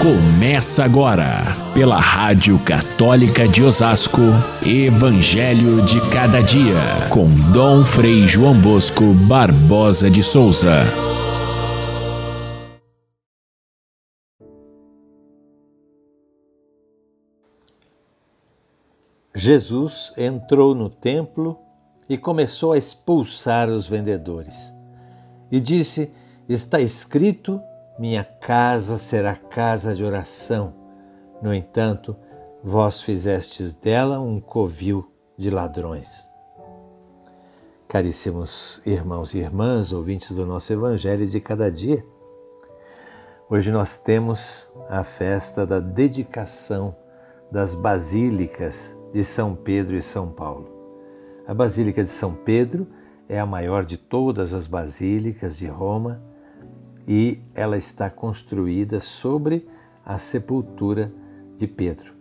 Começa agora, pela Rádio Católica de Osasco, Evangelho de Cada Dia, com Dom Frei João Bosco Barbosa de Souza. Jesus entrou no templo e começou a expulsar os vendedores. E disse: Está escrito minha casa será casa de oração. No entanto, vós fizestes dela um covil de ladrões. Caríssimos irmãos e irmãs, ouvintes do nosso Evangelho de cada dia, hoje nós temos a festa da dedicação das basílicas de São Pedro e São Paulo. A Basílica de São Pedro é a maior de todas as basílicas de Roma e ela está construída sobre a sepultura de Pedro.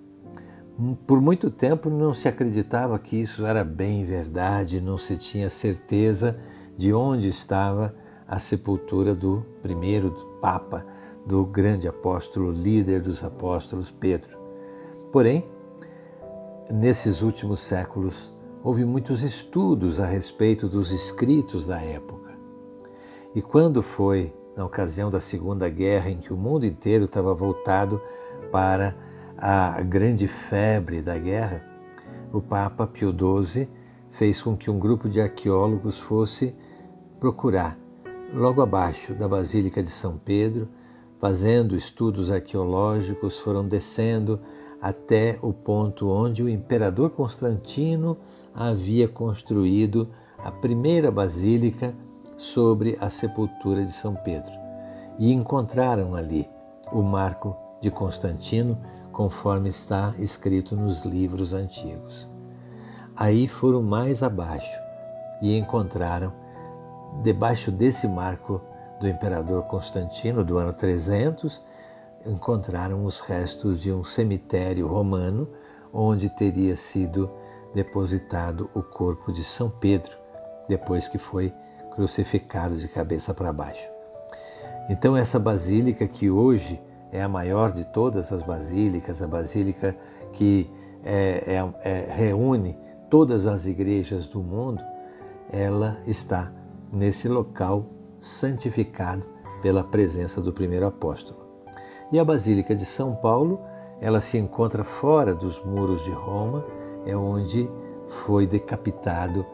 Por muito tempo não se acreditava que isso era bem verdade, não se tinha certeza de onde estava a sepultura do primeiro Papa, do grande apóstolo, líder dos apóstolos, Pedro. Porém, nesses últimos séculos, houve muitos estudos a respeito dos escritos da época. E quando foi na ocasião da Segunda Guerra, em que o mundo inteiro estava voltado para a grande febre da guerra, o Papa Pio XII fez com que um grupo de arqueólogos fosse procurar, logo abaixo da Basílica de São Pedro, fazendo estudos arqueológicos, foram descendo até o ponto onde o imperador Constantino havia construído a primeira basílica sobre a sepultura de São Pedro e encontraram ali o marco de Constantino, conforme está escrito nos livros antigos. Aí foram mais abaixo e encontraram, debaixo desse marco do imperador Constantino, do ano 300, encontraram os restos de um cemitério romano onde teria sido depositado o corpo de São Pedro, depois que foi crucificado de cabeça para baixo. Então, essa basílica que hoje é a maior de todas as basílicas, a basílica que é, é, é, reúne todas as igrejas do mundo, ela está nesse local santificado pela presença do primeiro apóstolo. E a Basílica de São Paulo, ela se encontra fora dos muros de Roma, é onde foi decapitado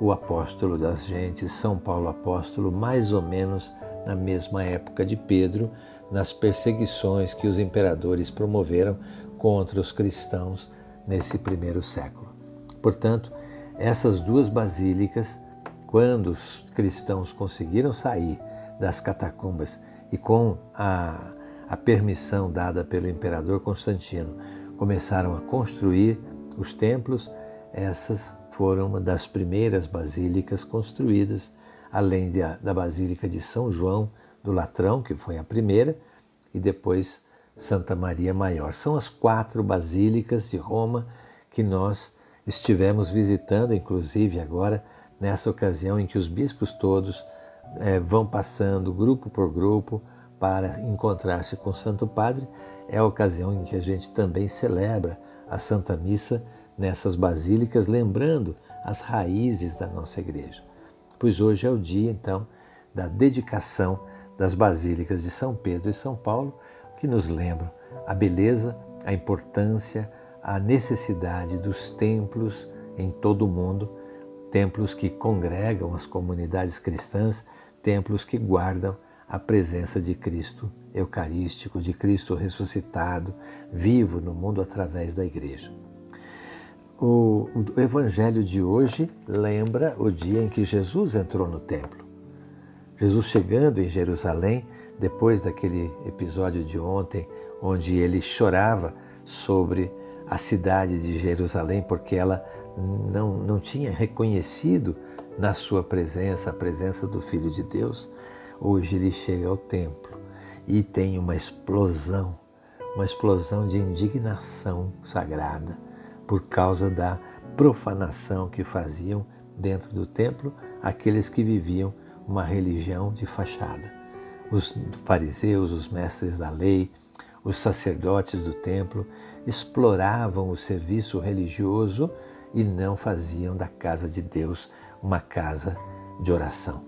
o apóstolo das gentes, São Paulo apóstolo, mais ou menos na mesma época de Pedro, nas perseguições que os imperadores promoveram contra os cristãos nesse primeiro século. Portanto, essas duas basílicas, quando os cristãos conseguiram sair das catacumbas e com a, a permissão dada pelo imperador Constantino, começaram a construir os templos, essas foram uma das primeiras basílicas construídas, além de, da Basílica de São João do Latrão, que foi a primeira, e depois Santa Maria Maior. São as quatro basílicas de Roma que nós estivemos visitando, inclusive agora, nessa ocasião em que os bispos todos é, vão passando grupo por grupo para encontrar-se com o Santo Padre, é a ocasião em que a gente também celebra a Santa Missa nessas basílicas, lembrando as raízes da nossa igreja. Pois hoje é o dia, então, da dedicação das basílicas de São Pedro e São Paulo, que nos lembram a beleza, a importância, a necessidade dos templos em todo o mundo, templos que congregam as comunidades cristãs, templos que guardam a presença de Cristo Eucarístico, de Cristo ressuscitado, vivo no mundo através da igreja. O, o, Evangelho de hoje lembra o dia em que Jesus entrou no templo. Jesus chegando em Jerusalém, depois daquele episódio de ontem, onde ele chorava sobre a cidade de Jerusalém, porque ela não, não tinha reconhecido na sua presença a presença do Filho de Deus, hoje ele chega ao templo e tem uma explosão, uma explosão de indignação sagrada por causa da profanação que faziam dentro do templo aqueles que viviam uma religião de fachada. Os fariseus, os mestres da lei, os sacerdotes do templo exploravam o serviço religioso e não faziam da casa de Deus uma casa de oração.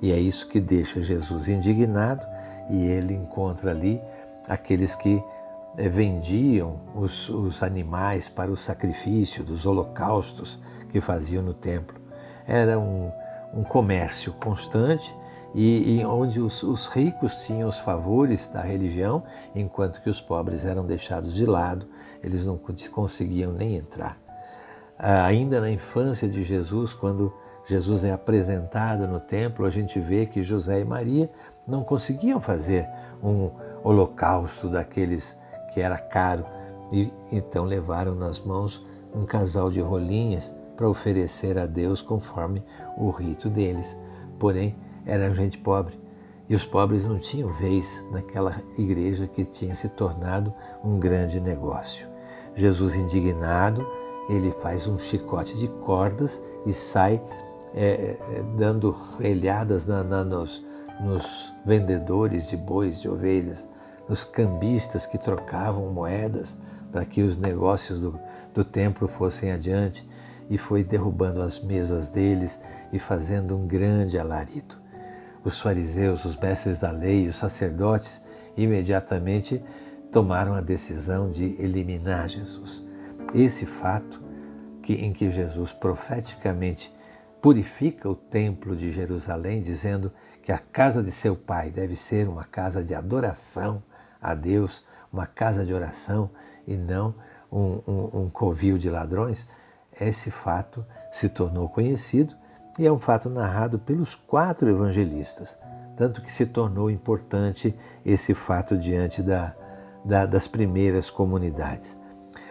E é isso que deixa Jesus indignado e ele encontra ali aqueles que vendiam os, os animais para o sacrifício dos holocaustos que faziam no templo. Era um, um comércio constante e, e onde os, os, ricos tinham os favores da religião, enquanto que os pobres eram deixados de lado, eles não conseguiam nem entrar. Ah, ainda na infância de Jesus, quando Jesus é apresentado no templo, a gente vê que José e Maria não conseguiam fazer um holocausto daqueles que era caro e então levaram nas mãos um casal de rolinhas para oferecer a Deus conforme o rito deles. Porém, era gente pobre e os pobres não tinham vez naquela igreja que tinha se tornado um grande negócio. Jesus, indignado, ele faz um chicote de cordas e sai é, é dando relhadas na, na, nos, nos vendedores de bois, de ovelhas, nos cambistas que trocavam moedas para que os negócios do, do templo fossem adiante, e foi derrubando as mesas deles e fazendo um grande alarido. Os fariseus, os mestres da lei, os sacerdotes imediatamente tomaram a decisão de eliminar Jesus. Esse fato que, em que Jesus profeticamente purifica o templo de Jerusalém, dizendo que a casa de seu pai deve ser uma casa de adoração a Deus, uma casa de oração e não um, um, um covil de ladrões, esse fato se tornou conhecido e é um fato narrado pelos quatro evangelistas, tanto que se tornou importante esse fato diante da, da, das primeiras comunidades.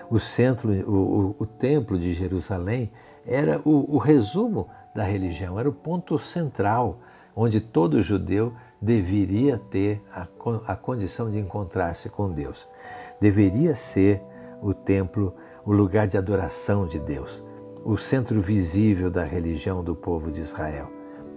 O centro, o, o, o templo de Jerusalém era o, o resumo da religião, era o ponto central onde todo judeu deveria ter a, a condição de encontrar-se com Deus. Deveria ser o templo o lugar de adoração de Deus, o centro visível da religião do povo de Israel.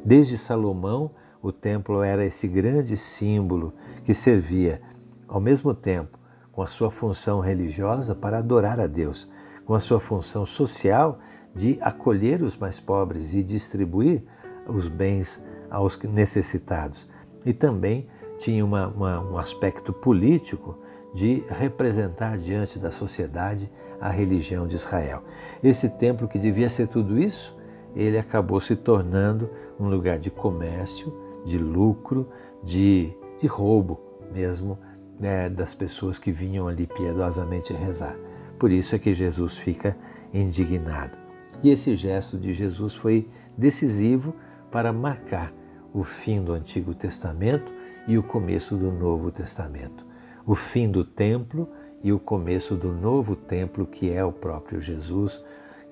Desde Salomão, o templo era esse grande símbolo que servia, ao mesmo tempo, com a sua função religiosa para adorar a Deus, com a sua função social de acolher os mais pobres e distribuir os bens aos necessitados. E também tinha uma, uma, um aspecto político de representar diante da sociedade a religião de Israel. Esse templo que devia ser tudo isso, ele acabou se tornando um lugar de comércio, de lucro, de, de roubo mesmo né, das pessoas que vinham ali piedosamente rezar. Por isso é que Jesus fica indignado. E esse gesto de Jesus foi decisivo para marcar o fim do Antigo Testamento e o começo do Novo Testamento. O fim do templo e o começo do novo templo, que é o próprio Jesus,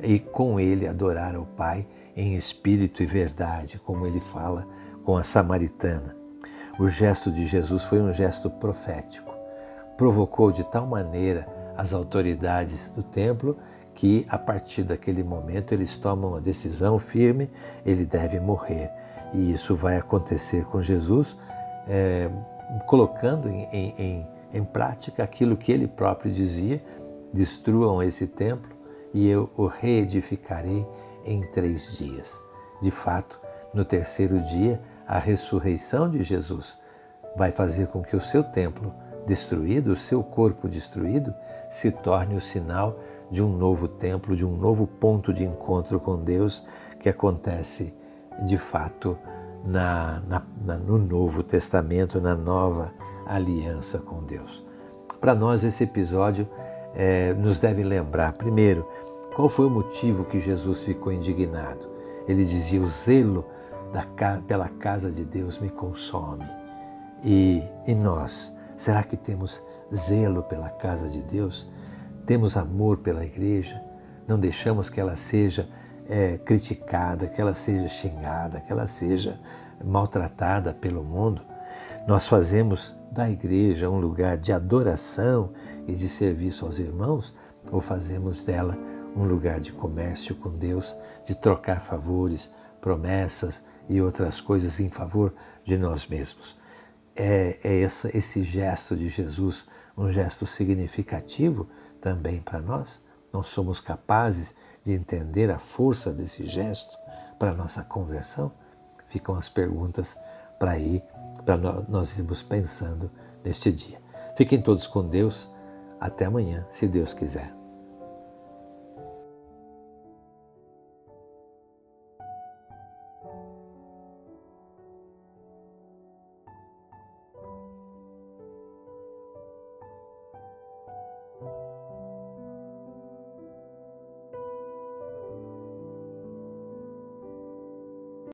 e com ele adorar ao Pai em espírito e verdade, como ele fala com a samaritana. O gesto de Jesus foi um gesto profético. Provocou de tal maneira as autoridades do templo que, a partir daquele momento, eles tomam uma decisão firme: ele deve morrer. E isso vai acontecer com Jesus, é, colocando em, em, em prática aquilo que ele próprio dizia: destruam esse templo e eu o reedificarei em três dias. De fato, no terceiro dia, a ressurreição de Jesus vai fazer com que o seu templo destruído, o seu corpo destruído, se torne o sinal de um novo templo, de um novo ponto de encontro com Deus que acontece de fato na, na, no Novo Testamento, na nova aliança com Deus. Para nós, esse episódio é, nos deve lembrar, primeiro, qual foi o motivo que Jesus ficou indignado. Ele dizia: O zelo da, pela casa de Deus me consome. E, e nós, será que temos zelo pela casa de Deus? Temos amor pela igreja? Não deixamos que ela seja é, criticada, que ela seja xingada, que ela seja maltratada pelo mundo? Nós fazemos da igreja um lugar de adoração e de serviço aos irmãos ou fazemos dela um lugar de comércio com Deus, de trocar favores, promessas e outras coisas em favor de nós mesmos? é, é essa, esse gesto de Jesus um gesto significativo também para nós? Não somos capazes de entender a força desse gesto para nossa conversão? Ficam as perguntas para ir, para nós irmos pensando neste dia. Fiquem todos com Deus. Até amanhã, se Deus quiser.